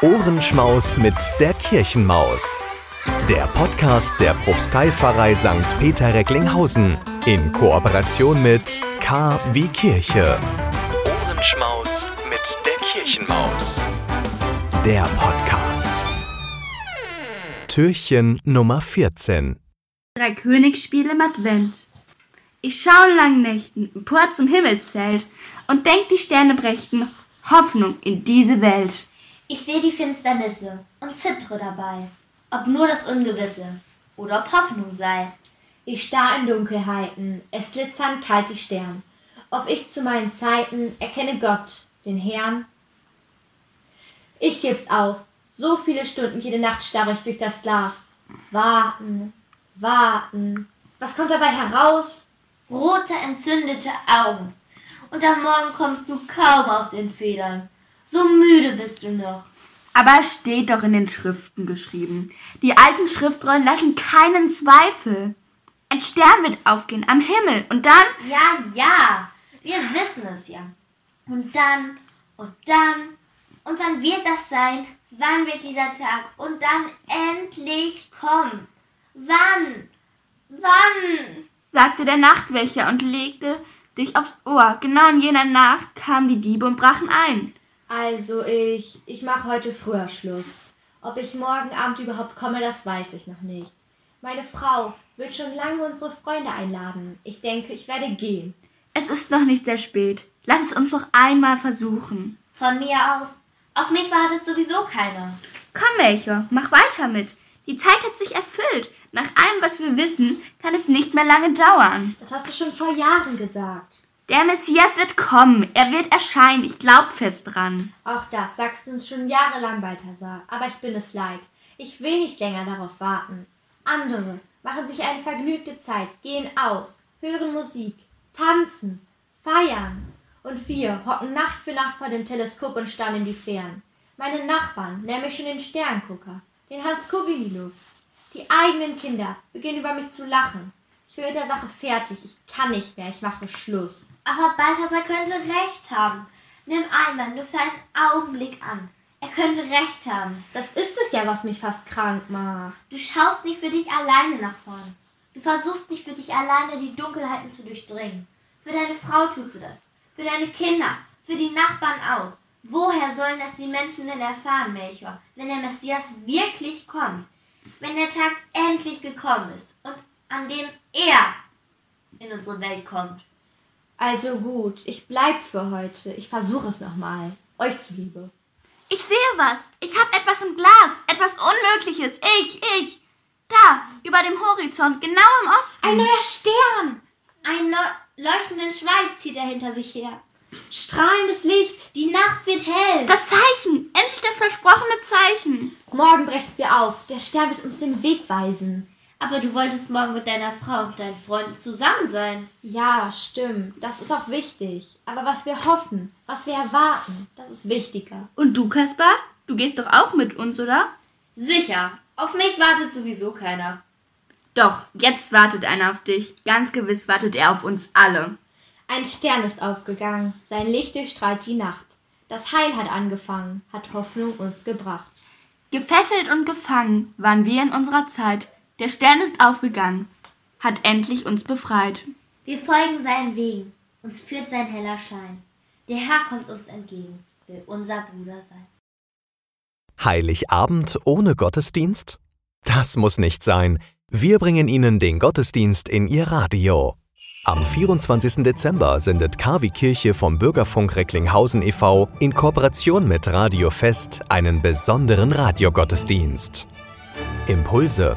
Ohrenschmaus mit der Kirchenmaus. Der Podcast der Propsteipfarrei St. Peter Recklinghausen in Kooperation mit K wie Kirche. Ohrenschmaus mit der Kirchenmaus. Der Podcast. Türchen Nummer 14. Drei Königsspiele im Advent. Ich schaue in langen Nächten empor zum Himmelszelt und denk die Sterne brächten Hoffnung in diese Welt. Ich sehe die Finsternisse und zittere dabei, ob nur das Ungewisse oder ob Hoffnung sei. Ich starr in Dunkelheiten, es glitzern kalt die Stern. Ob ich zu meinen Zeiten erkenne Gott, den Herrn? Ich geb's auf. So viele Stunden jede Nacht starre ich durch das Glas. Warten, warten. Was kommt dabei heraus? Rote, entzündete Augen. Und am Morgen kommst du kaum aus den Federn. So müde bist du noch. Aber es steht doch in den Schriften geschrieben. Die alten Schriftrollen lassen keinen Zweifel. Ein Stern wird aufgehen am Himmel und dann. Ja, ja, wir wissen es ja. Und dann, und dann, und wann wird das sein? Wann wird dieser Tag? Und dann endlich kommen. Wann? Wann? sagte der Nachtwächter und legte dich aufs Ohr. Genau in jener Nacht kamen die Diebe und brachen ein. Also ich, ich mache heute früher Schluss. Ob ich morgen Abend überhaupt komme, das weiß ich noch nicht. Meine Frau will schon lange unsere Freunde einladen. Ich denke, ich werde gehen. Es ist noch nicht sehr spät. Lass es uns noch einmal versuchen. Von mir aus. Auf mich wartet sowieso keiner. Komm, Melchior, mach weiter mit. Die Zeit hat sich erfüllt. Nach allem, was wir wissen, kann es nicht mehr lange dauern. Das hast du schon vor Jahren gesagt. Der Messias wird kommen. Er wird erscheinen. Ich glaub fest dran. Auch das sagst du uns schon jahrelang, Balthasar. Aber ich bin es leid. Ich will nicht länger darauf warten. Andere machen sich eine vergnügte Zeit, gehen aus, hören Musik, tanzen, feiern. Und wir hocken Nacht für Nacht vor dem Teleskop und starren in die Fern. Meine Nachbarn, nämlich schon den Sterngucker, den Hans Kuck in die Luft. Die eigenen Kinder beginnen über mich zu lachen. Ich bin mit der Sache fertig. Ich kann nicht mehr. Ich mache Schluss. Aber Balthasar könnte recht haben. Nimm einmal nur für einen Augenblick an. Er könnte recht haben. Das ist es ja, was mich fast krank macht. Du schaust nicht für dich alleine nach vorn. Du versuchst nicht für dich alleine die Dunkelheiten zu durchdringen. Für deine Frau tust du das. Für deine Kinder. Für die Nachbarn auch. Woher sollen das die Menschen denn erfahren, Melchior, wenn der Messias wirklich kommt? Wenn der Tag endlich gekommen ist und an dem er in unsere Welt kommt. Also gut, ich bleib für heute. Ich versuche es nochmal. Euch zuliebe. Ich sehe was. Ich hab etwas im Glas. Etwas Unmögliches. Ich, ich. Da, über dem Horizont, genau im Osten. Ein neuer Stern. Einen leuchtenden Schweif zieht er hinter sich her. Strahlendes Licht. Die Nacht wird hell. Das Zeichen. Endlich das versprochene Zeichen. Morgen brechen wir auf. Der Stern wird uns den Weg weisen. Aber du wolltest morgen mit deiner Frau und deinen Freunden zusammen sein. Ja, stimmt. Das ist auch wichtig. Aber was wir hoffen, was wir erwarten, das ist wichtiger. Und du, Kaspar? Du gehst doch auch mit uns, oder? Sicher. Auf mich wartet sowieso keiner. Doch, jetzt wartet einer auf dich. Ganz gewiss wartet er auf uns alle. Ein Stern ist aufgegangen. Sein Licht durchstrahlt die Nacht. Das Heil hat angefangen, hat Hoffnung uns gebracht. Gefesselt und gefangen waren wir in unserer Zeit. Der Stern ist aufgegangen, hat endlich uns befreit. Wir folgen seinen Wegen, uns führt sein heller Schein. Der Herr kommt uns entgegen, will unser Bruder sein. Heiligabend ohne Gottesdienst? Das muss nicht sein. Wir bringen Ihnen den Gottesdienst in Ihr Radio. Am 24. Dezember sendet KW Kirche vom Bürgerfunk Recklinghausen e.V. in Kooperation mit Radio Fest einen besonderen Radiogottesdienst. Impulse,